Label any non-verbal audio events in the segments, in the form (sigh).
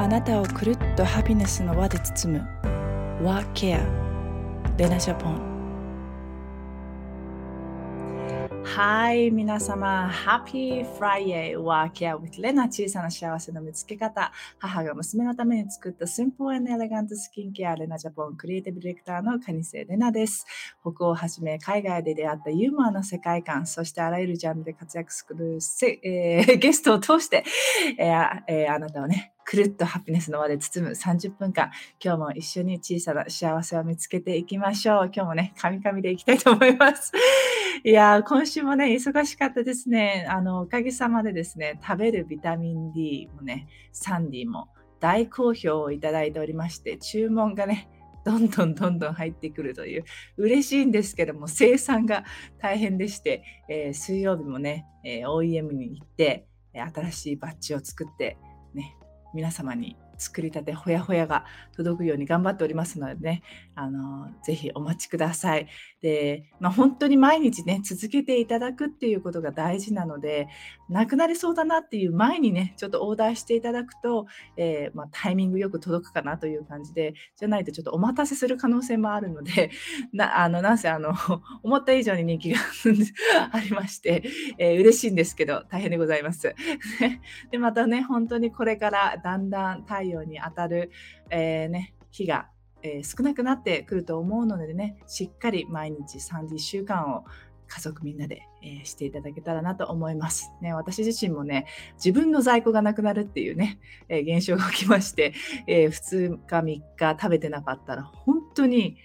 あなたをくるっとハピネスの輪で包む。ワーケアレナジャポンはい皆様。Happy Friday. Work Care with レナ小さな幸せの見つけ方。母が娘のために作った Simple and Elegant Skin Care レナジャポンクリエイティブディレクターのカニセレナです。北欧をはじめ海外で出会ったユーモアの世界観。そしてあらゆるジャンルで活躍する、えー、ゲストを通して、えーえー、あなたをねくるっとハピネスの輪で包む30分間、今日も一緒に小さな幸せを見つけていきましょう。今日もね、カミカミでいきたいと思います。(laughs) いや今週もね、忙しかったですね。あの、おかげさまでですね、食べるビタミン D もね、サンディも大好評をいただいておりまして、注文がね、どんどんどんどん入ってくるという嬉しいんですけども生産が大変でして、えー、水曜日もね、えー、OEM に行って新しいバッジを作って皆様に作りたてほやほやが届くように頑張っておりますのでね、あのぜひお待ちください。で、まあ、本当に毎日ね、続けていただくっていうことが大事なので、なくなりそうだなっていう前にね、ちょっとオーダーしていただくと、えー、まあ、タイミングよく届くかなという感じで、じゃないとちょっとお待たせする可能性もあるので、(laughs) なあのなんせあの (laughs) 思った以上に人気が (laughs) ありまして、えー、嬉しいんですけど、大変でございます。で、またね、本当にこれからだんだん太陽に当たる、えー、ね、日がえー、少なくなってくると思うのでねしっかり毎日30週間を家族みんなで、えー、していただけたらなと思います。ね、私自身もね、自分の在庫がなくなるっていうね、えー、現象が起きまして、えー、2日3日食べてなかったら本当に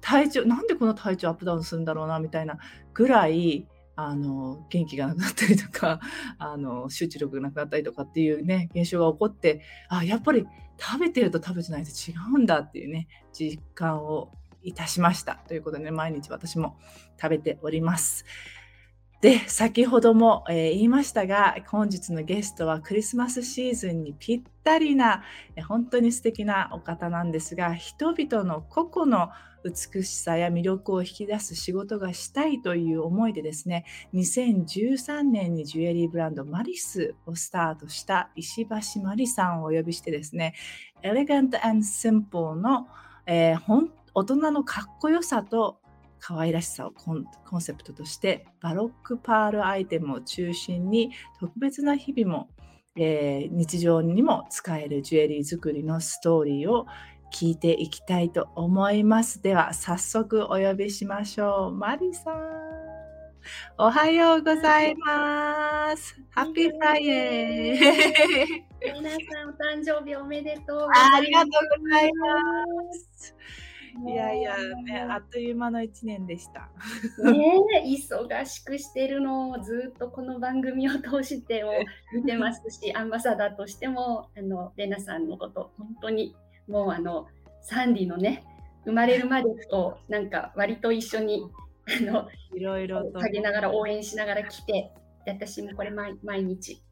体調、なんでこの体調アップダウンするんだろうなみたいなぐらい、あの元気がなくなったりとかあの集中力がなくなったりとかっていうね現象が起こってあやっぱり食べてると食べてないと違うんだっていうね実感をいたしましたということで、ね、毎日私も食べております。で先ほども、えー、言いましたが本日のゲストはクリスマスシーズンにぴったりな本当に素敵なお方なんですが人々の個々の美しさや魅力を引き出す仕事がしたいという思いでですね2013年にジュエリーブランドマリスをスタートした石橋マリさんをお呼びしてですねエレガントシンプルの、えー、大人のかっこよさと可愛らしさをコンセプトとしてバロックパールアイテムを中心に特別な日々も、えー、日常にも使えるジュエリー作りのストーリーを聞いていきたいと思います。では早速お呼びしましょう。マリさん。おはようございます。 Happy Friday。皆さんお誕生日おめでとうありがとうございます。いやいや、ね、あっという間の1年でした。ね忙しくしてるのをずっとこの番組を通しても見てますし、アンバサダーとしても、あのレナさんのこと、本当にもうあのサンディのね生まれるまでとなんか割と一緒にあのいろいろと陰ながら応援しながら来て私もこれ毎毎日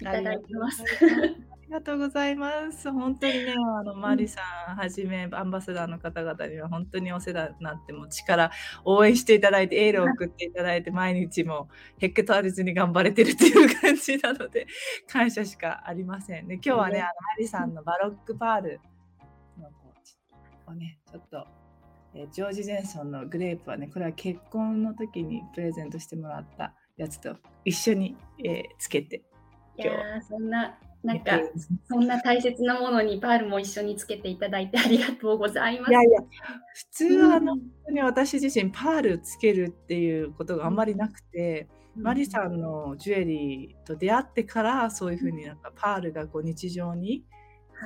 いただいてます。ありがとうございます。本当にね、あのマリさんはじめアンバサダーの方々には本当にお世話になっても力応援していただいてエールを送っていただいて (laughs) 毎日もへっけとありずに頑張れてるっていう感じなので感謝しかありませんね。今日はね、あのマリさんのバロックパールをね、ちょっと、えー、ジョージ・ジェンソンのグレープはね、これは結婚の時にプレゼントしてもらったやつと一緒に、えー、つけて、いやそんな、なんか、そんな大切なものにパールも一緒につけていただいてありがとうございます。いやいや、普通は、本当に私自身、パールつけるっていうことがあんまりなくて、うん、マリさんのジュエリーと出会ってから、そういうふうになんかパールがこう日常に、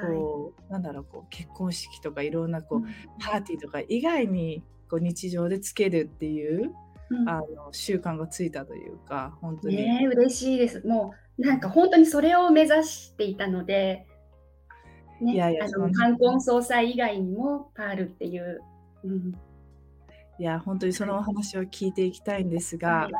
こう、はい、なんだろうこう結婚式とかいろんなこう、うん、パーティーとか以外にこう日常でつけるっていう、うん、あの習慣がついたというか本当に。ね嬉しいです。もうなんか本当にそれを目指していたので、ね、いやいやあの冠婚葬祭以外にもパールっていう。うん、いや本当にそのお話を聞いていきたいんですが、はい、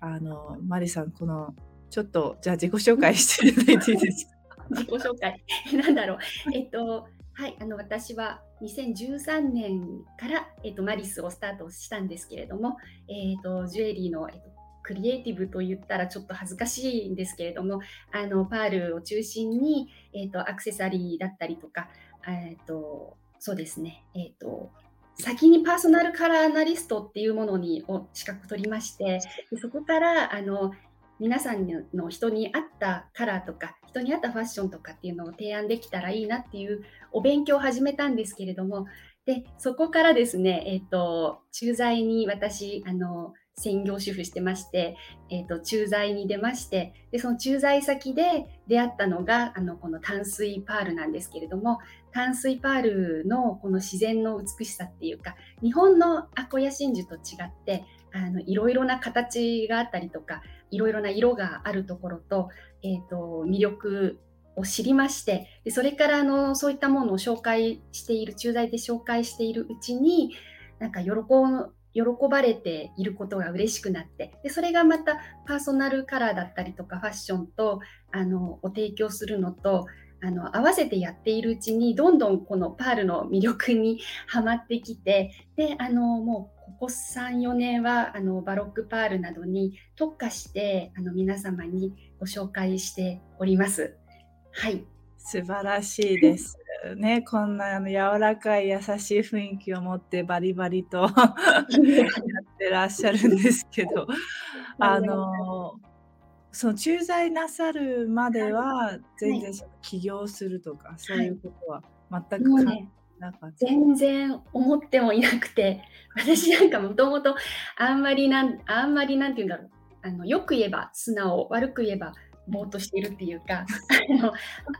あのマリさんこのちょっとじゃあ自己紹介していただいていいですか？自己紹介 (laughs) なんだろう。えっと、はい、あの私は2013年から、えっと、マリスをスタートしたんですけれども、えっと、ジュエリーの、えっと、クリエイティブと言ったらちょっと恥ずかしいんですけれどもあのパールを中心に、えーと、アクセサリーだったりとか、えーと、そうですね、えーと、先にパーソナルカラーアナリストっていうものにを資格取りましてそこからあの皆さんの人に合ったカラーとか人に合ったファッションとかっていうのを提案できたらいいなっていうお勉強を始めたんですけれどもでそこからですね、えーと、駐在に私あの専業主婦してまして、えーと、駐在に出ましてでその駐在先で出会ったのがあのこの淡水パールなんですけれども淡水パールのこの自然の美しさっていうか日本のアコヤ真珠と違ってあのいろいろな形があったりとかいろいろな色があるところと,、えーと、魅力を知りましてでそれからあのそういったものを紹介している駐在で紹介しているうちになんか喜喜ばれていることが嬉しくなってでそれがまたパーソナルカラーだったりとかファッションとあのお提供するのとあの合わせてやっているうちにどんどんこのパールの魅力にはまってきてであのもうここ34年はあのバロックパールなどに特化してあの皆様にご紹介しております。はい素晴らしいです。ね、こんなあの柔らかい優しい雰囲気を持ってバリバリと (laughs) やってらっしゃるんですけど、(laughs) あのその駐在なさるまでは全然起業するとか、そういうことは全く考えなかった。全然思ってもいなくて、(laughs) 私なんかもともとあんまりなんあんまりなんて言うんだろう。あのよく言えば素直、悪く言えばぼーっとしているっていうか、(laughs) あの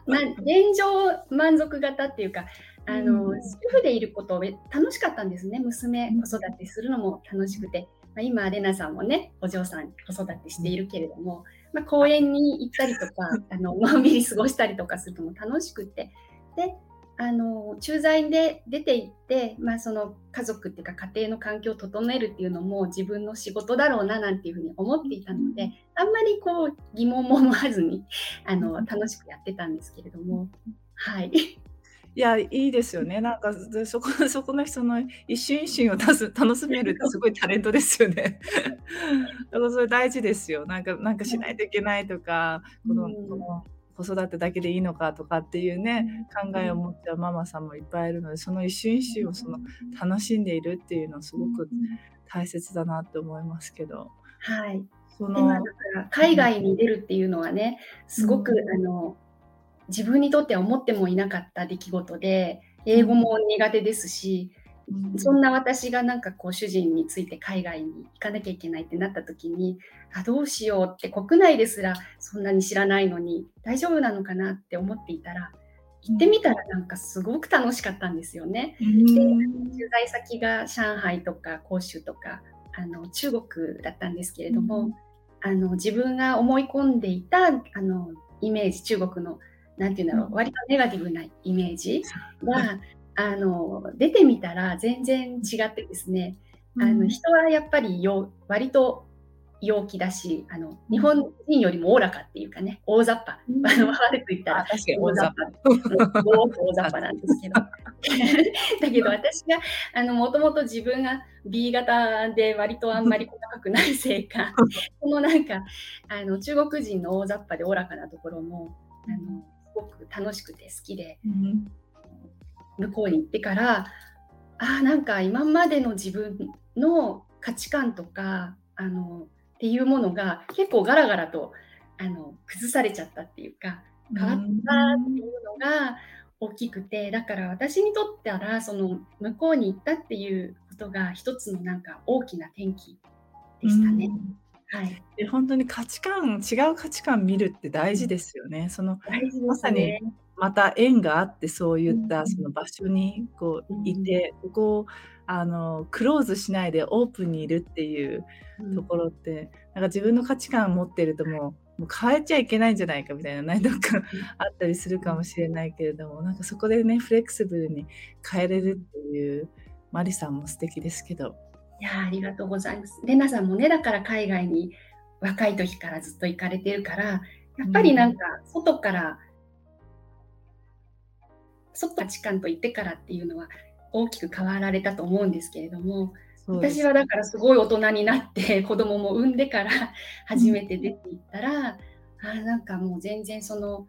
な現状満足型っていうか、あの、うん、主婦でいること楽しかったんですね。娘子育てするのも楽しくて。まあ、今、レナさんもね、お嬢さん子育てしているけれども、まあ、公園に行ったりとか、(laughs) あののんびり過ごしたりとかするのも楽しくて、で、あの駐在で出て行って、まあ、その家族っていうか家庭の環境を整えるっていうのも自分の仕事だろうななんていうふうに思っていたのであんまりこう疑問も思わずにあの楽しくやってたんですけれども。はい。いや、いいですよね。なんか、そこ (laughs) そこの人の一瞬一瞬をたす楽しめるって (laughs) すごいタレントですよね。(laughs) だからそれ大事ですよ。なんかなんかしないといけないとか、このこの子育てだけでいいのかとかっていうね、考えを持っちゃうママさんもいっぱいいるので、その一瞬一瞬をその楽しんでいるっていうのはすごく大切だなって思いますけど。はい。そのだから海外に出るっていうのはね、すごく、あの自分にとっては思ってもいなかった出来事で、英語も苦手ですし、うん、そんな私がなんかこう主人について海外に行かなきゃいけないってなった時にあどうしようって国内ですらそんなに知らないのに大丈夫なのかなって思っていたら行ってみたらなんかすごく楽しかったんですよね。うん、で駐在先が上海とか広州とかあの中国だったんですけれども、うん、あの自分が思い込んでいたあのイメージ中国のなんていうんだろう、割とネガティブなイメージが、あの出てみたら全然違ってですね、あの人はやっぱりよ割と陽気だしあの日本人よりもおおらかっていうかね大雑把、うん、悪く言ったら大雑把。大雑把。(laughs) なんですけど。(laughs) だけど私があのもともと自分が B 型で割とあんまり細かくないせいか (laughs) このなんかあの中国人の大雑把でおおらかなところもあのごく楽しくて好きで、うん、向こうに行ってからあなんか今までの自分の価値観とかあのっていうものが結構ガラガラとあの崩されちゃったっていうか変わったっていうのが大きくてだから私にとってはその向こうに行ったっていうことが一つのなんか大きな転機でしたね。はい、で本当に価値観違う価値観見るって大事ですよね。その大事まさにまた縁があってそういったその場所にこういて、ここをあのクローズしないでオープンにいるっていうところって、なんか自分の価値観を持ってるともうもう変えちゃいけないんじゃないかみたいな何とかあったりするかもしれないけれどもなんかそこでねフレキシブルに変えれるっていうマリさんも素敵ですけど。いやありがとうございます。レナさんもね、だから海外に若い時からずっと行かれてるから、やっぱりなんか外から、うん、外価値観と言ってからっていうのは大きく変わられたと思うんですけれども、私はだからすごい大人になって (laughs) 子供も産んでから初めて出ていったら、うん、あなんかもう全然その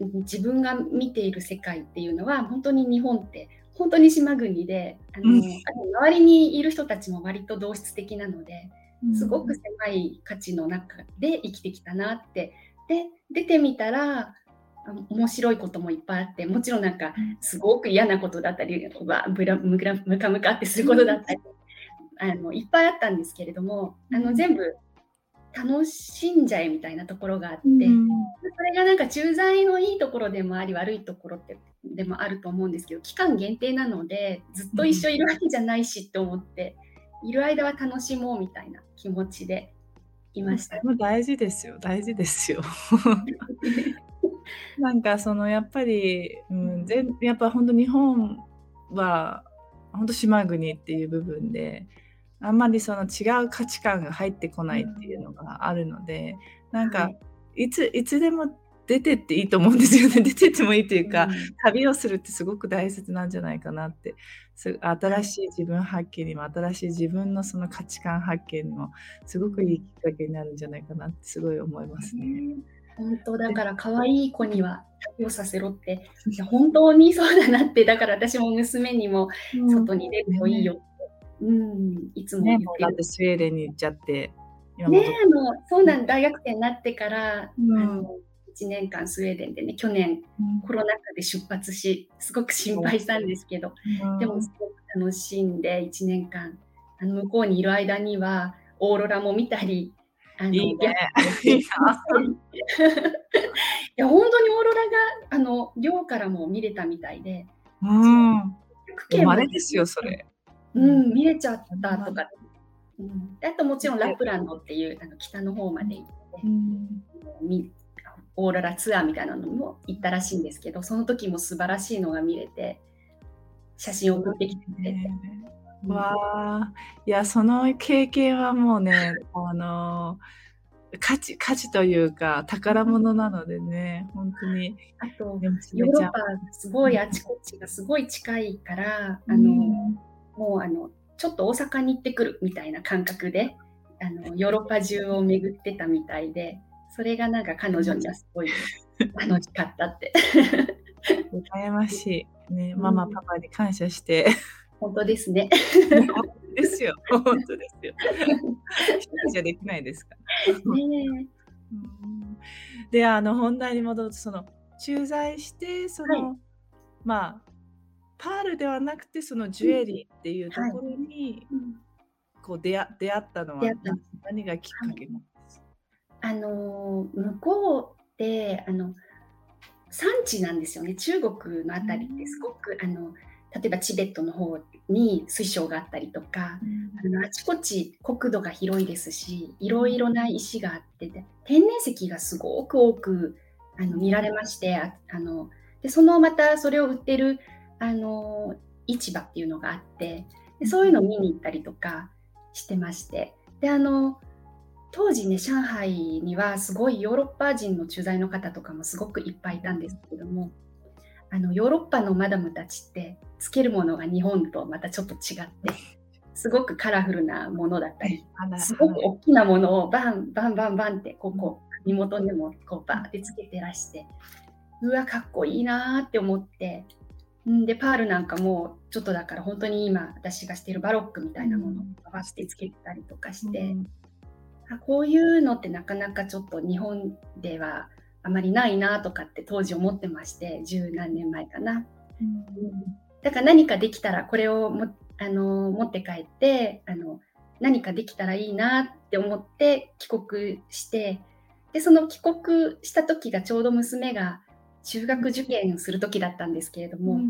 自分が見ている世界っていうのは本当に日本って本当に島国であの、うん、周りにいる人たちも割と同質的なのですごく狭い価値の中で生きてきたなって。で出てみたら面白いこともいっぱいあってもちろんなんかすごく嫌なことだったりムラムカムカってすることだったりあのいっぱいあったんですけれどもあの全部楽しんじゃえみたいなところがあって、うん、それがなんか駐在のいいところでもあり悪いところってでもあると思うんですけど期間限定なのでずっと一緒いるわけじゃないしって思って、うん、いる間は楽しもうみたいな気持ちでいました。大事ですよ大事ですよ。(laughs) なんかそのやっぱり、うん、全やっぱ本当日本は本当島国っていう部分であんまりその違う価値観が入ってこないっていうのがあるので、うん、なんか、いついつでも出てっていいと思うんですよね。(laughs) 出てってもいいというか、うん、旅をするってすごく大切なんじゃないかなって。新しい自分発見にも新しい自分のその価値観発見にもすごくいいきっかけになるんじゃないかなってすごい思いますね。本当だから可愛い子には旅をさせろって。(laughs) 本当にそうだなって。だから私も娘にも外に出るといいよって。うん、いつも言ってる。ね、だってスウェーデンに行っちゃって。ねあのそうなん大学生になってから、うん、1年間スウェーデンでね去年、うん、コロナ禍で出発しすごく心配したんですけど、うん、でもすごく楽しんで1年間あの向こうにいる間にはオーロラも見たりあのいい、ね、(laughs) いや本当にオーロラがあの寮からも見れたみたいで、うん、生まれですよそれ。うん、見れちゃったとか、うん、あともちろんラプランドっていうあの北の方まで行って、うん、オーロラツアーみたいなのも行ったらしいんですけどその時も素晴らしいのが見れて写真を送ってきてくれて。わあ。いやその経験はもうねあの価値価値というか宝物なのでね本当に。あとヨーロッパすごいあちこちがすごい近いから、あのもうあのちょっと大阪に行ってくるみたいな感覚であのヨーロッパ中を巡ってたみたいでそれがなんか彼女にはすごい楽しかったって。羨ましい、ね、ママ、パパに感謝して。本当ですね。ですよ、本当ですよ。一人じゃできないですか？ねで、あの本題に戻ると、その駐在して、その、はい、まあパールではなくてそのジュエリーっていうところに、こう出会出会ったのは何がきっかけなんですか、あの向こうってあの産地なんですよね中国のあたりってすごく、あの例えばチベットの方に水晶があったりとか、あのあちこち国土が広いですしいろいろな石があって天然石がすごく多くあの見られましてああのでそのまたそれを売ってるあの市場っていうのがあってでそういうのを見に行ったりとかしてましてであの当時ね上海にはすごいヨーロッパ人の駐在の方とかもすごくいっぱいいたんですけどもあのヨーロッパのマダムたちってつけるものが日本とまたちょっと違ってすごくカラフルなものだったりすごく大きなものをバンバンバンバンってここ身元でもこうバーってつけてらしてうわかっこいいなーって思ってでパールなんかもちょっとだから本当に今私がしているバロックみたいなものを合わせてつけたりとかして、うん、あこういうのってなかなかちょっと日本ではあまりないなとかって当時思ってまして十何年前かな、うん、だから何かできたらこれをもあの持って帰ってあの何かできたらいいなって思って帰国してでその帰国した時がちょうど娘が中学受験する時だったんですけれども、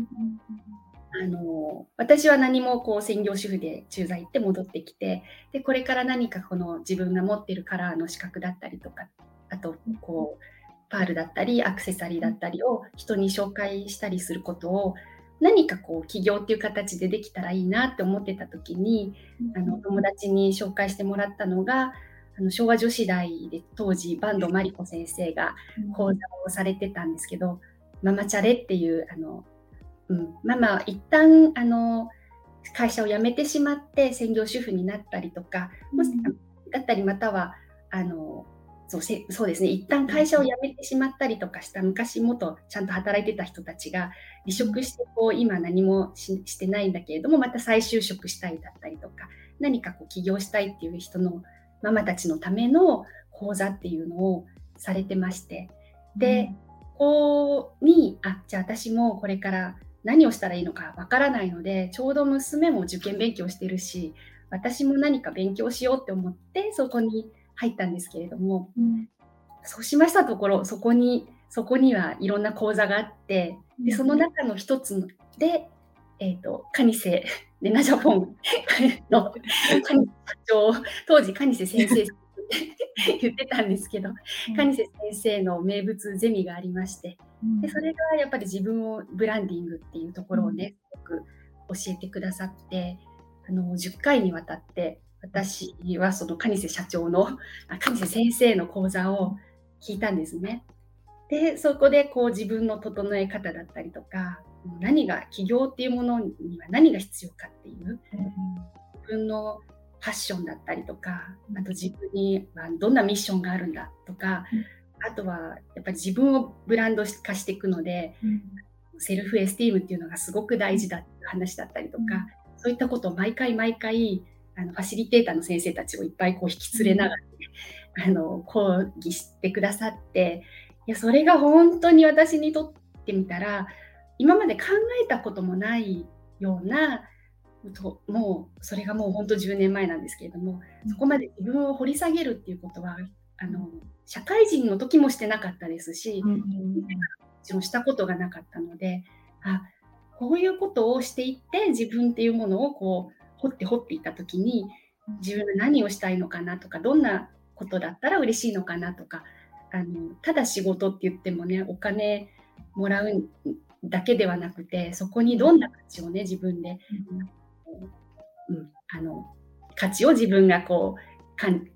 あの私は何もこう専業主婦で駐在行って戻ってきてでこれから何かこの自分が持ってるカラーの資格だったりとかあとこうパールだったりアクセサリーだったりを人に紹介したりすることを何かこう起業っていう形でできたらいいなって思ってた時にあの友達に紹介してもらったのがあの昭和女子大で当時坂東真理子先生が講座をされてたんですけど、うん、ママチャレっていうあの、うん、ママ一旦あの会社を辞めてしまって専業主婦になったりとか、もしだったりまたはあのそうせそうですね。一旦会社を辞めてしまったりとかした昔もっとちゃんと働いてた人たちが離職してこう今何もしてないんだけれどもまた再就職したいだったりとか何かこう起業したいっていう人のママたちのための講座っていうのをされてまして。で、ここにあじゃあ私もこれから何をしたらいいのかわからないのでちょうど娘も受験勉強してるし私も何か勉強しようって思ってそこに入ったんですけれども、うん、そうしましたところそこにそこにはいろんな講座があってでその中の一つで、えーと、カニセレナジャポンのカニ長当時カニセ先生言ってたんですけど、うん、カニセ先生の名物ゼミがありまして、でそれがやっぱり自分をブランディングっていうところをね、すごく教えてくださってあの10回にわたって私はその蟹瀬社長の蟹瀬先生の講座を聞いたんですね。でそこでこう自分の整え方だったりとか何が起業っていうものには何が必要かっていう、自分のファッションだったりとかあと自分にはどんなミッションがあるんだとか、あとはやっぱり自分をブランド化していくので、セルフエスティームっていうのがすごく大事だっていう話だったりとか、そういったことを毎回毎回あのファシリテーターの先生たちをいっぱいこう引き連れながら、ね、あの講義してくださっていやそれが本当に私にとってみたら今まで考えたこともないようなともうそれがもう本当10年前なんですけれどもそこまで自分を掘り下げるっていうことはあの社会人の時もしてなかったですし、うん、もしたことがなかったのであこういうことをしていって自分っていうものをこう掘って掘っていった時に自分が何をしたいのかなとかどんなことだったら嬉しいのかなとかあのただ仕事って言ってもねお金もらうだけではなくてそこにどんな価値をね自分で、うん、あの価値を自分がこう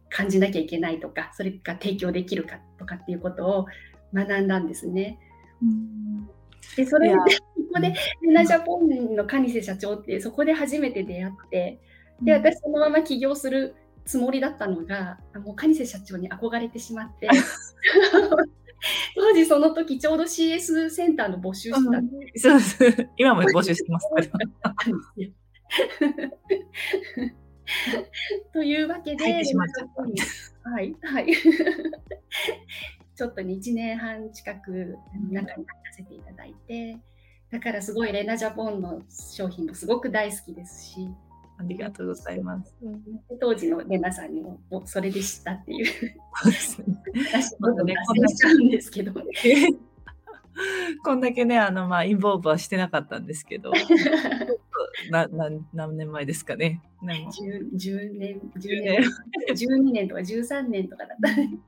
感じなきゃいけないとかそれが提供できるかとかっていうことを学んだんですね。うん。でそれでそこでレナジャポンの蟹瀬社長ってそこで初めて出会ってで私そのまま起業するつもりだったのがもう蟹瀬社長に憧れてしまって。(laughs) 当時その時ちょうど CS センターの募集してたん。で、そうです今も募集してます (laughs) というわけで、はい、はい、(laughs) ちょっと1年半近く中に入らせていただいて、だからすごいレナジャポンの商品もすごく大好きですし、ありがとうございます。当時のレナさんにももそれで知ったっていう。そうですね。こんんですけど。(laughs) こんだけね、あのまあインボーブはしてなかったんですけど、なな何年前ですかね。10, 10年、10年、12年とか13年とかだった、ね。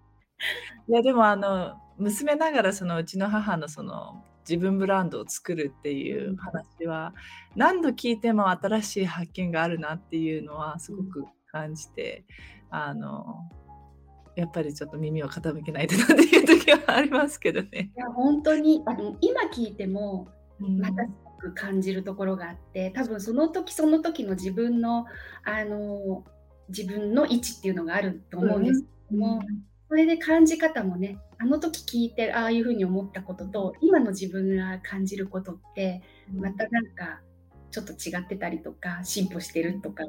いやでもあの娘ながらそのうちの母のその自分ブランドを作るっていう話は何度聞いても新しい発見があるなっていうのはすごく感じて、あのやっぱりちょっと耳を傾けないとなっていう時はありますけどね。いや本当にあの今聞いてもまたく感じるところがあって、多分その時その時の自分のあの自分の位置っていうのがあると思うんですけども、うんそれで感じ方もねあの時聞いてああいうふうに思ったことと今の自分が感じることってまたなんかちょっと違ってたりとか進歩してるとか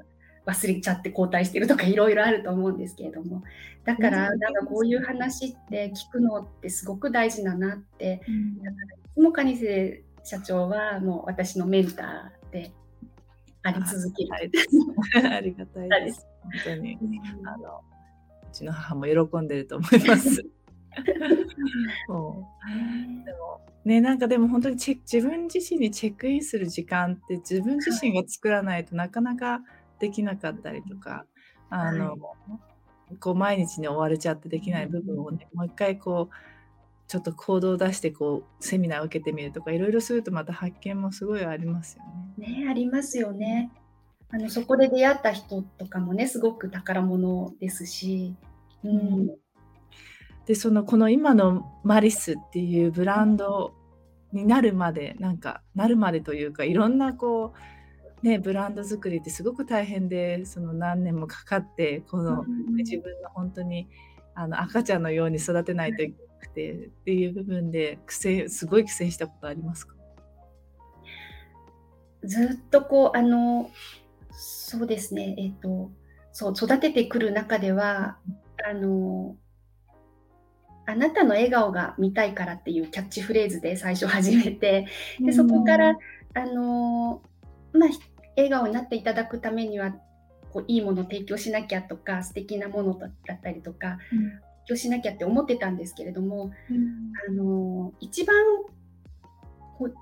忘れちゃって後退してるとかいろいろあると思うんですけれどもだからなんかこういう話って聞くのってすごく大事だなって、うん、だからいつも蟹瀬社長はもう私のメンターであり続ける。(laughs) ありがたいです。本当に、あのうちの母も喜んでると思います。(laughs) そう。でもねなんかでも本当にチェ自分自身にチェックインする時間って自分自身が作らないとなかなかできなかったりとかあの、はい、こう毎日に追われちゃってできない部分をねもう一回こうちょっと行動を出してこうセミナーを受けてみるとかいろいろするとまた発見もすごいありますよね。ねありますよね。あのそこで出会った人とかもねすごく宝物ですし、うん、でそのこの今のマリスっていうブランドになるまでなんかなるまでというかいろんなこうね、ブランド作りってすごく大変で、その何年もかかって、この、自分の本当にあの赤ちゃんのように育てないといけなくてっていう部分で苦戦すごい苦戦したことありますか？ずっとこうあのそうですね。えっ、ー、とそう育ててくる中ではあのあなたの笑顔が見たいからっていうキャッチフレーズで最初始めて。でそこからあのまあ笑顔になっていただくためにはこういいものを提供しなきゃとか素敵なものだったりとか、うん、提供しなきゃって思ってたんですけれども、うん、あの一番こう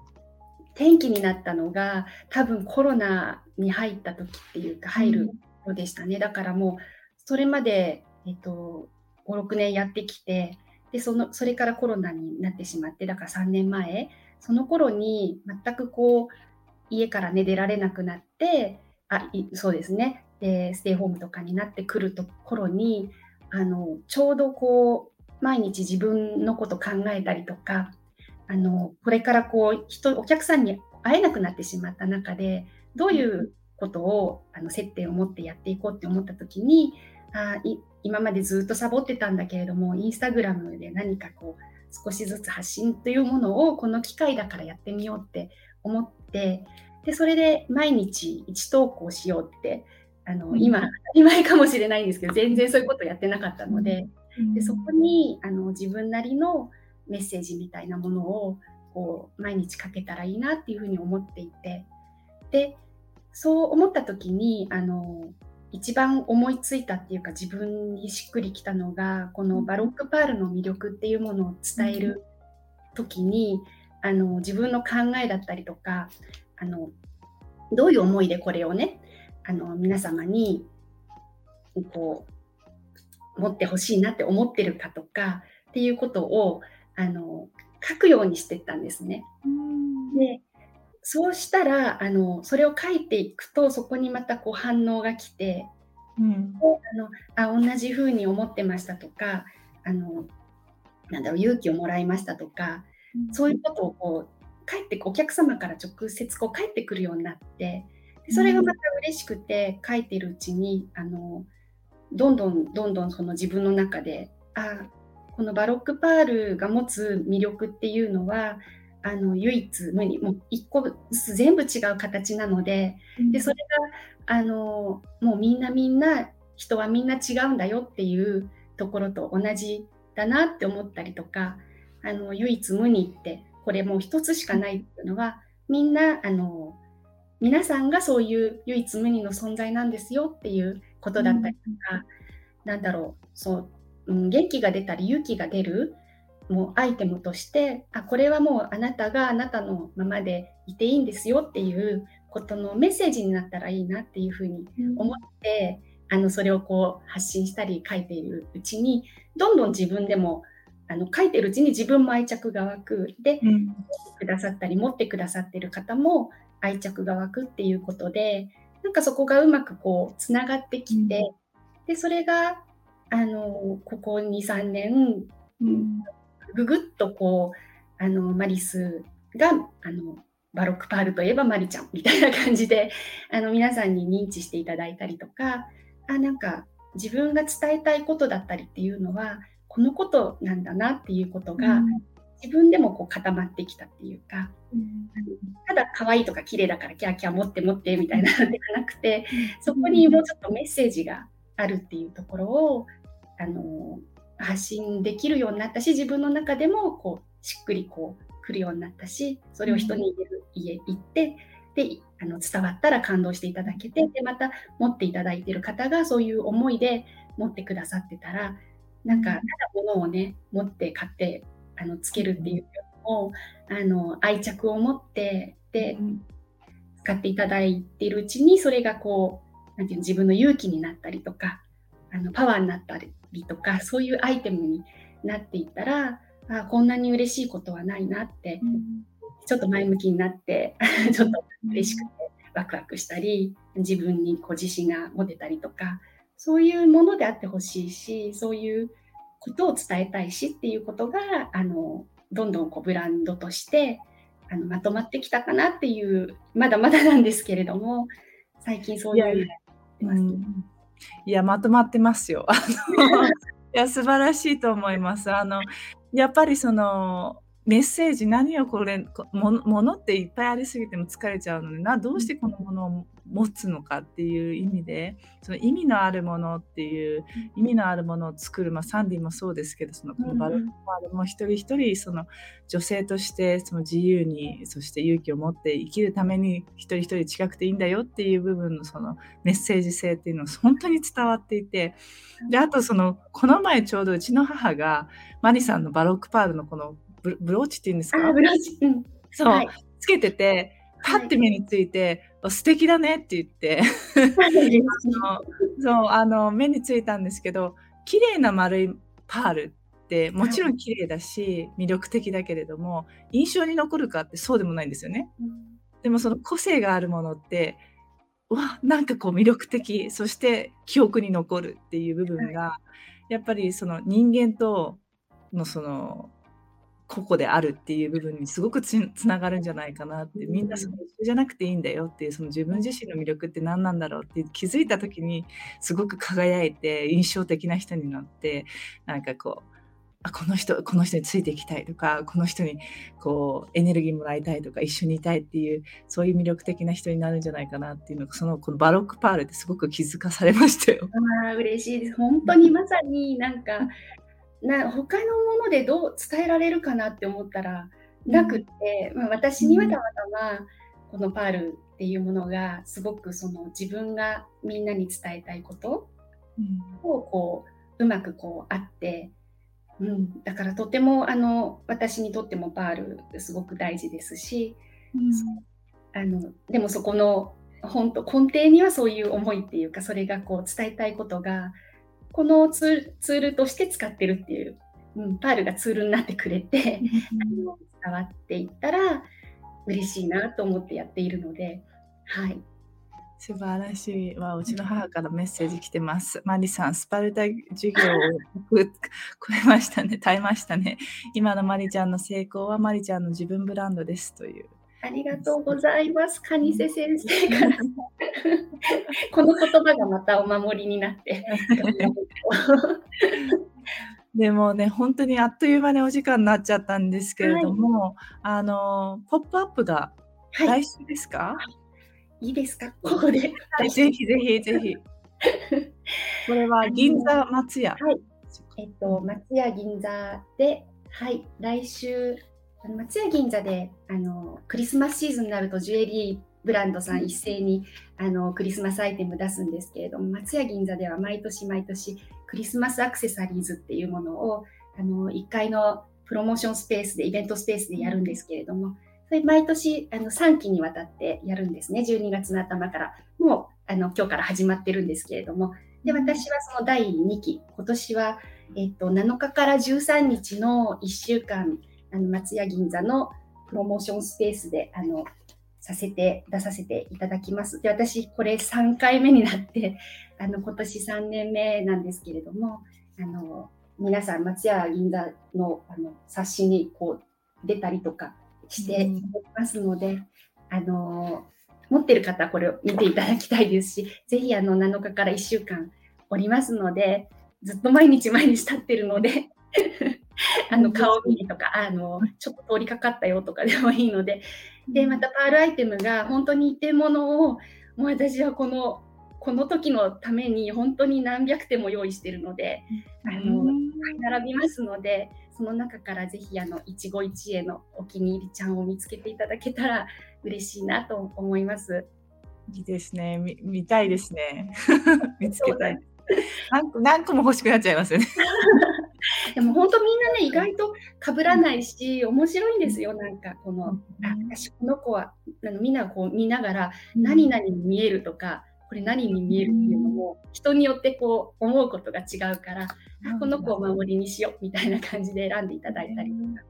転機になったのが多分コロナに入った時っていうか入るのでしたね、うん、だからもうそれまで、えっと、56年やってきてでそのそれからコロナになってしまってだから3年前その頃に全くこう家からね出られなくなってあそうですね。でステイホームとかになってくるところにあのちょうどこう毎日自分のこと考えたりとかあのこれからこう人お客さんに会えなくなってしまった中でどういうことをあの接点を持ってやっていこうって思った時にあ今までずっとサボってたんだけれどもインスタグラムで何かこう少しずつ発信というものをこの機会だからやってみようって思ってでそれで毎日1投稿しようってあの、今当たり前かもしれないんですけど全然そういうことやってなかったのででそこにあの自分なりのメッセージみたいなものをこう毎日かけたらいいなっていうふうに思っていてでそう思った時にあの一番思いついたっていうか自分にしっくりきたのがこのバロックパールの魅力っていうものを伝える時に、あの自分の考えだったりとかあのどういう思いでこれをねあの皆様にこう持ってほしいなって思ってるかとかっていうことをあの書くようにしてったんですね。でそうしたらあのそれを書いていくとそこにまたこう反応が来て、うん、あのあ同じふうに思ってましたとかあのなんだろう勇気をもらいましたとか、うん、そういうことをこう帰ってお客様から直接こう帰ってくるようになってでそれがまた嬉しくて書いてるうちにあのどんどんどんどんその自分の中であこのバロックパールが持つ魅力っていうのはあの唯一無二もう一個ずつ全部違う形なのででそれがあのもうみんなみんな人はみんな違うんだよっていうところと同じだなって思ったりとかあの唯一無二ってこれもう一つしかないっていうのはみんなあの皆さんがそういう唯一無二の存在なんですよっていうことだったりとか、うん、なんだろうそう、うん、元気が出たり勇気が出るもうアイテムとしてあこれはもうあなたがあなたのままでいていいんですよっていうことのメッセージになったらいいなっていうふうに思って、うん、あのそれをこう発信したり書いているうちにどんどん自分でもあの書いてるうちに自分も愛着が湧く。で、うん、くださったり持ってくださってる方も愛着が湧くっていうことでなんかそこがうまくこうつながってきて、うん、でそれがあのここ23年、うん、ぐぐっとこうあのマリスがあのバロックパールといえばマリちゃんみたいな感じで (laughs) あの皆さんに認知していただいたりとかあなんか自分が伝えたいことだったりっていうのはこのことなんだなっていうことが、自分でもこう固まってきたっていうか、うん、ただ可愛いとか綺麗だからキャーキャー持って持ってみたいなのではなくて、そこにもうちょっとメッセージがあるっていうところをあの発信できるようになったし自分の中でもこうしっくりこう来るようになったしそれを人に言える、家行ってであの伝わったら感動していただけてでまた持っていただいている方がそういう思いで持ってくださってたらなんかただ物をね持って買ってあのつけるっていうよりもあの愛着を持ってで、使っていただいているうちにそれがこうなんていうの自分の勇気になったりとかあのパワーになったりとかそういうアイテムになっていったらあこんなに嬉しいことはないなって、うん、ちょっと前向きになって (laughs) ちょっと嬉しくてワクワクしたり自分にこう自信が持てたりとかそういうものであってほしいしそういうことを伝えたいしっていうことがあのどんどんこうブランドとしてあのまとまってきたかなっていうまだまだなんですけれども最近そういういや,、うん、いやまとまってますよ。いや素晴らしいと思います。あのやっぱりそのメッセージ何をこれものっていっぱいありすぎても疲れちゃうのでな。どうしてこのものを持つのかっていう意味でその意味のあるものっていう意味のあるものを作る、まあ、サンディもそうですけどそのこのバルトパールも一人一人その女性としてその自由にそして勇気を持って生きるために一人一人近くていいんだよっていう部分のそのメッセージ性っていうのは本当に伝わっていて。であとそのこの前ちょうどうちの母がマリさんのバロックパールのこのブローチっていうんですか？ブローチ、うん、そう、はい、つけててパッて目について、はい、素敵だねって言って。(laughs) あのそうあの目についたんですけど綺麗な丸いパールってもちろん綺麗だし、魅力的だけれども印象に残るかってそうでもないんですよね。うん、でもその個性があるものってわなんかこう魅力的そして記憶に残るっていう部分が、はい、やっぱりその人間とのその個々であるっていう部分にすごくつながるんじゃないかなって。みんなその一緒じゃなくていいんだよっていうその自分自身の魅力って何なんだろうって気づいた時にすごく輝いて印象的な人になってなんかこうあこの人この人についていきたいとかこの人にこうエネルギーもらいたいとか一緒にいたいっていうそういう魅力的な人になるんじゃないかなっていうのがそのこのバロックパールってすごく気づかされましたよ。あ嬉しいです。本当にまさになんかな他のものでどう伝えられるかなって思ったらなくって、まあ、私にはたまたまこのパールっていうものがすごくその自分がみんなに伝えたいことをこううまくこうあって、うん、だからとてもあの私にとってもパールすごく大事ですし、うん、あのでもそこの本当根底にはそういう思いっていうかそれがこう伝えたいことがこのツールとして使ってるっていう、うん、パールがツールになってくれて、伝わっていったら嬉しいなと思ってやっているので、はい。素晴らしい。わ、うちの母からメッセージ来てます。マリさん、スパルタ授業を超えましたね。耐えましたね。今のマリちゃんの成功はマリちゃんの自分ブランドですという。ありがとうございます。カニセ先生から。(laughs) この言葉がまたお守りになって。(laughs) でもね、本当にあっという間にお時間になっちゃったんですけれども、はい、あの、ポップアップが来週ですか、はい、いいですか？ここで。(laughs) ぜひぜひぜひ。これは銀座松屋。はい。えっと、松屋銀座で、はい、来週松屋銀座であのクリスマスシーズンになるとジュエリーブランドさん一斉にあのクリスマスアイテム出すんですけれども松屋銀座では毎年毎年クリスマスアクセサリーズっていうものをあの1階のプロモーションスペースでイベントスペースでやるんですけれどもそれ毎年あの3期にわたってやるんですね。12月の頭から。もうあの今日から始まってるんですけれども。で私はその第2期。今年は、えっと、7日から13日の1週間あの松屋銀座のプロモーションスペースであのさせて出させていただきます。で私これ3回目になって (laughs) あの今年3年目なんですけれどもあの皆さん松屋銀座のあの冊子にこう出たりとかしてますので、あの持ってる方はこれを見ていただきたいですしぜひあの7日から1週間おりますのでずっと毎日毎日立ってるので (laughs) (laughs) あの顔見とかあのちょっと通りかかったよとかでもいいのででまたパールアイテムが本当に一点物をもう私はこのこの時のために本当に何百点も用意してるので、あの並びますのでその中からぜひあの一期一会のお気に入りちゃんを見つけていただけたら嬉しいなと思います。いいですね。見見たいですね。(laughs) 見つけたい。何個何個も欲しくなっちゃいますよね。(laughs) でも本当みんなね意外と被らないし面白いんですよなんかこの、あ私この子はあのみんなこう見ながら何々に見えるとかこれ何に見えるっていうのも人によってこう思うことが違うから、この子を守りにしようみたいな感じで選んでいただいたりとか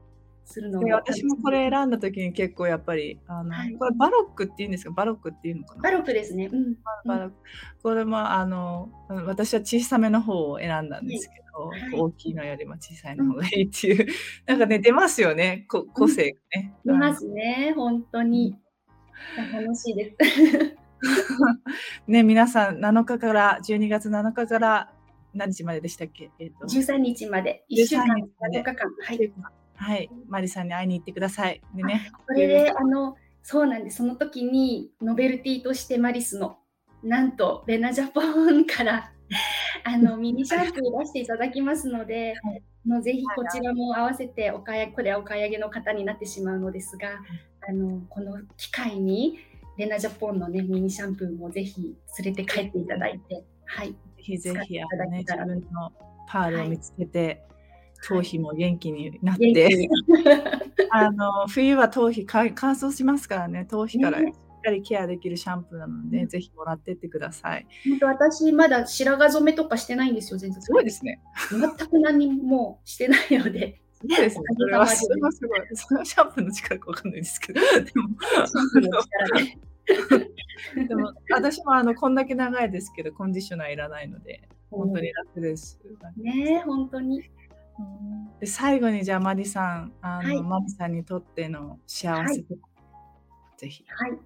するので私もこれ選んだ時に結構やっぱりあの、はい。これバロックっていうんですか？バロックっていうのかな？バロックですね。うん。バロック。これもあの私は小さめの方を選んだんですけど、はい。大きいのよりも小さいの方がいいっていう、なんかね出ますよね。こ個性がね。出ますね、本当に。楽しいです。(laughs) ね皆さん7日から12月7日から何日まででしたっけ、えーと。13日まで、1週間、13日まで。7日間。はい。はい、マリさんに会いに行ってください。でね、これで、あの、そうなんです。その時に、ノベルティとしてマリスの、なんと、レナジャポンから、(laughs) あの、ミニシャンプーを出していただきますので、はい。もうぜひこちらも合わせてお買い、これはお買い上げの方になってしまうのですが、あの、この機会に、レナジャポンのね、ミニシャンプーもぜひ連れて帰っていただいて、はい。ぜひぜひあの、ね、自分のパールを見つけて、頭皮も元気になって、に (laughs) あの冬は頭皮か乾燥しますからね、頭皮からしねっかりケアできるシャンプーなので、うんぜひもらってってください。本当私まだ白髪染めとかしてないんですよ、全然。すごいですね。全く何もしてないので、すごいですね。それはすごい。それはシャンプーの力かわかんないですけど、でも、で。でも私もあのこんだけ長いですけど、コンディショナーいらないので、本当に楽です。ねえ、本当に。で最後にじゃあマリさん、あの、はいマリさんにとっての幸せと、ぜひ。はい。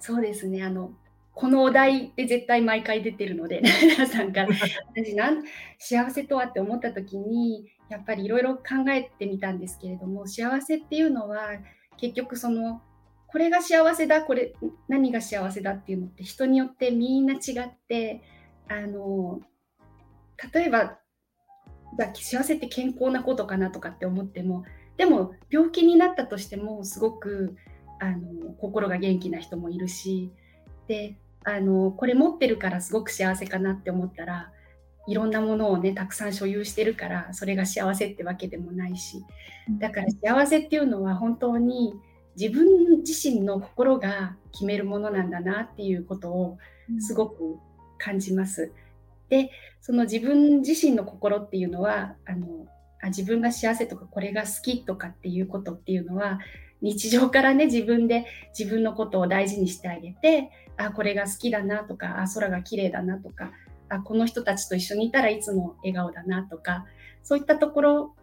そうですね。あの、このお題で絶対毎回出てるので、(laughs) 皆さんから。私なん、幸せとはって思った時に、やっぱりいろいろ考えてみたんですけれども、幸せっていうのは、結局その、これが幸せだ、これ、何が幸せだっていうのって人によってみんな違って、あの、例えば、じゃあ幸せって健康なことかなとかって思っても、でも病気になったとしてもすごくあの心が元気な人もいるしであのこれ持ってるからすごく幸せかなって思ったらいろんなものをねたくさん所有してるからそれが幸せってわけでもないしだから幸せっていうのは本当に自分自身の心が決めるものなんだなっていうことをすごく感じます。でその自分自身の心っていうのはあのあ自分が幸せとかこれが好きとかっていうことっていうのは日常からね自分で自分のことを大事にしてあげてあこれが好きだなとかあ空が綺麗だなとかあこの人たちと一緒にいたらいつも笑顔だなとかそういったところ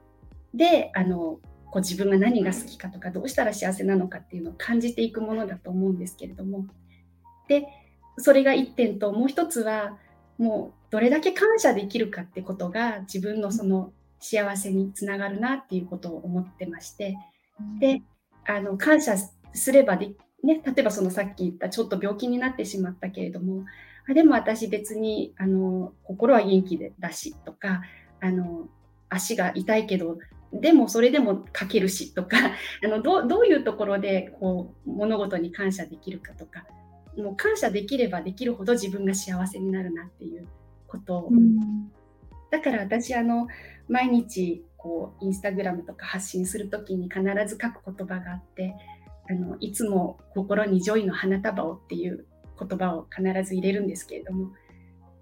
であのこう自分が何が好きかとかどうしたら幸せなのかっていうのを感じていくものだと思うんですけれども。でそれが一点ともう一つはもうどれだけ感謝できるかってことが自分のその幸せにつながるなっていうことを思ってまして。であの感謝すればで、ね、例えばそのさっき言ったちょっと病気になってしまったけれどもあでも私別にあの心は元気でだしとかあの足が痛いけどでもそれでも書けるしとかあのどどういうところでこう物事に感謝できるかとかもう感謝できればできるほど自分が幸せになるなっていうこと。を、うんだから私あの毎日こうインスタグラムとか発信する時に必ず書く言葉があってあのいつも心に joy の花束をっていう言葉を必ず入れるんですけれども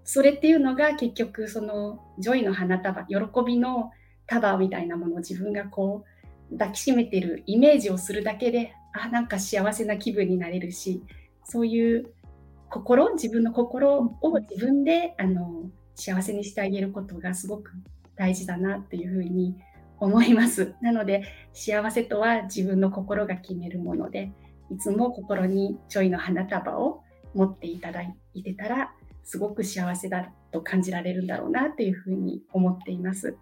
それっていうのが結局その joy の花束喜びの束みたいなものを自分がこう抱きしめてるイメージをするだけであなんか幸せな気分になれるしそういう心自分の心を自分であの幸せにしてあげることがすごく大事だなっていうふうに思います。なので幸せとは自分の心が決めるものでいつも心にちょいの花束を持っていただいてたらすごく幸せだと感じられるんだろうなっていうふうに思っています。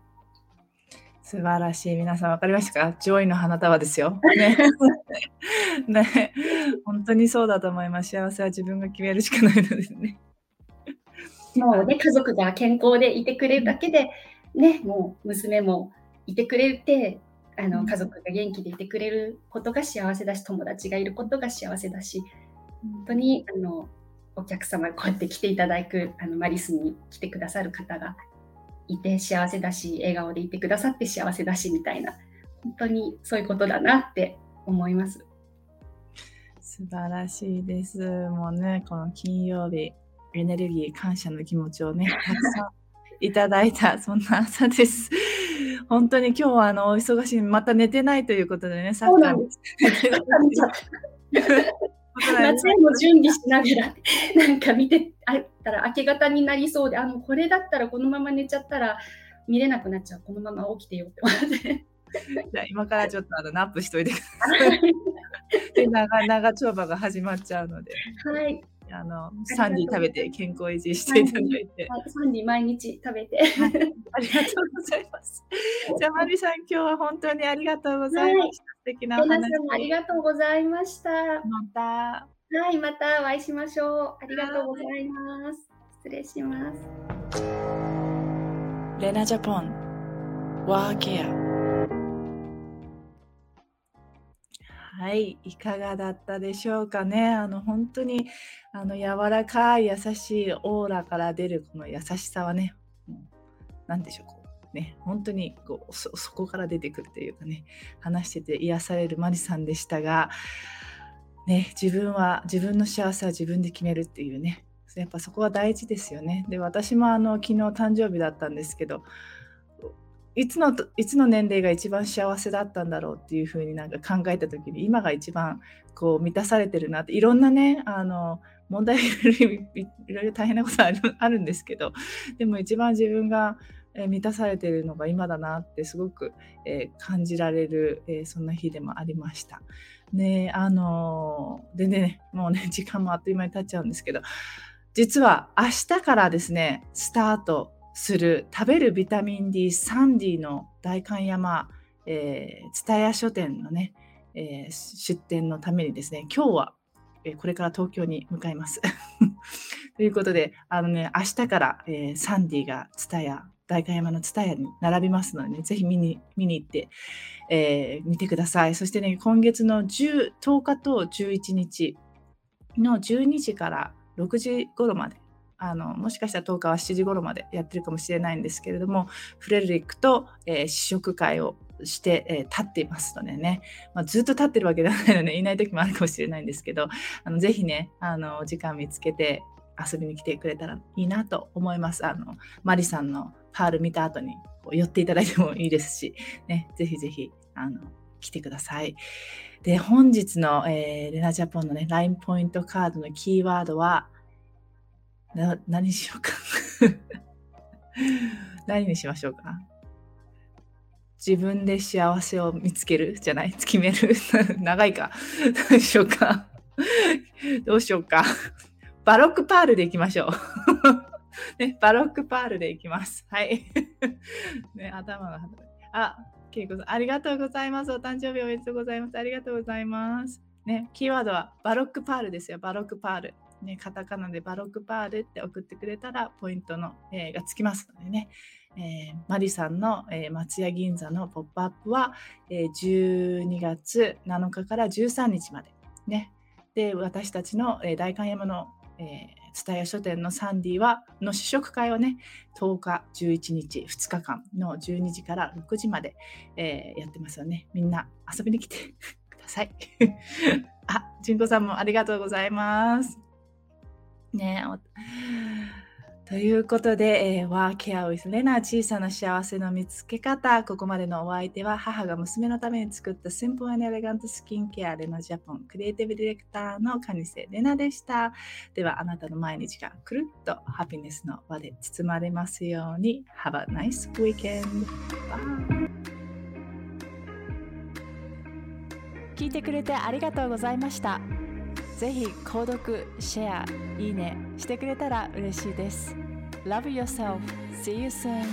素晴らしい。皆さん分かりましたか？ Joy の花束ですよ。ね。(laughs) ね。本当にそうだと思います。幸せは自分が決めるしかないのですね。もうね、家族が健康でいてくれるだけで、ね、もう娘もいてくれて、あのうん家族が元気でいてくれることが幸せだし、友達がいることが幸せだし、本当にあのお客様こうやって来ていただくあのマリスに来てくださる方がいて幸せだし笑顔でいてくださって幸せだしみたいな本当にそういうことだなって思います。素晴らしいです。もうね、この金曜日、エネルギー、感謝の気持ちをね、(laughs) たくさんいただいた、そんな朝です。本当に今日はあのお忙しい、また寝てないということでね、サッカー。(laughs) (laughs) 夏への準備しながら、(laughs) なんか見てあったら明け方になりそうで、あのこれだったらこのまま寝ちゃったら見れなくなっちゃう、このまま起きてよって思って。じゃあ今からちょっとあの nap しといてください。で長長丁場が始まっちゃうので。はい。あのサンディ食べて健康維持していただいて。サンディ毎日食べて。ありがとうございます。(laughs) じゃあマリさん今日は本当にありがとうございました。はい、素敵なお話。ありがとうございました。また。はい、またお会いしましょう。ありがとうございます。失礼します。レナジャポン、ワーケア。はい、いかがだったでしょうかね。あの本当にあの柔らかい優しいオーラから出るこの優しさはね、何でしょう、こうね、本当にこうそこから出てくるというかね、話してて癒されるマリさんでしたが、ね、自分は自分の幸せは自分で決めるっていうね、やっぱそこは大事ですよね。で、私もあの昨日誕生日だったんですけど、いつのいつの年齢が一番幸せだったんだろうっていうふうになんか考えた時に今が一番こう満たされてるなっていろんなねあの問題いろいろ大変なことあるあるんですけどでも一番自分が満たされてるのが今だなってすごく、えー、感じられる、えー、そんな日でもありました。ねあのでねもうね時間もあっという間に経っちゃうんですけど実は明日からですねスタートする食べるビタミン D サンディの代官山、えー、蔦屋書店のね、えー、出店のためにですね、今日は、えー、これから東京に向かいます。(laughs) ということで、あのね、明日から、えー、サンディが蔦屋、代官山の蔦屋に並びますのでね、ぜひ見に見に行って、えー、見てください。そしてね、今月の 10, 10日と11日の12時から6時頃まであのもしかしたら10日は7時頃までやってるかもしれないんですけれどもフレデリックと、えー、試食会をして、えー、立っていますのでね、まあ、ずっと立ってるわけではないので (laughs) いない時もあるかもしれないんですけどあのぜひねあの時間見つけて遊びに来てくれたらいいなと思います。あのマリさんのパール見た後に寄っていただいてもいいですし、ね、ぜひぜひあの来てください。で、本日の、えー、レナジャポンのね、LINE ポイントカードのキーワードは、な、何しようか (laughs) 何にしましょうか自分で幸せを見つけるじゃない？決める？(laughs) 長いかどうしようかどうしようかバロックパールでいきましょう (laughs) ね、バロックパールでいきます。はい。ね、頭があ、ケイコさん、ありがとうございます。お誕生日おめでとうございます。ありがとうございます。ね、キーワードはバロックパールですよ。バロックパール。ね、カタカナでバロックパールって送ってくれたらポイントの、えー、がつきますのでね、えー、マリさんの、えー、松屋銀座のポップアップは、え12月7日から13日まで。ね。で私たちの、え代官山の、え蔦屋書店のサンディはの試食会をね10日11日2日間の12時から6時まで、えやってますよね。みんな遊びに来てください。(laughs) あ純子さんもありがとうございます。ねということで、えー、ワーケアウィスレナ小さな幸せの見つけ方。ここまでのお相手は母が娘のために作ったシンプルエレガントスキンケアレナジャポンクリエイティブディレクターのカニセレナでした。ではあなたの毎日がくるっとハピネスの輪で包まれますように。Have a nice weekend! Bye! 聞いてくれてありがとうございました。ぜひ購読、シェア、いいねしてくれたら嬉しいです。Love yourself. See you soon.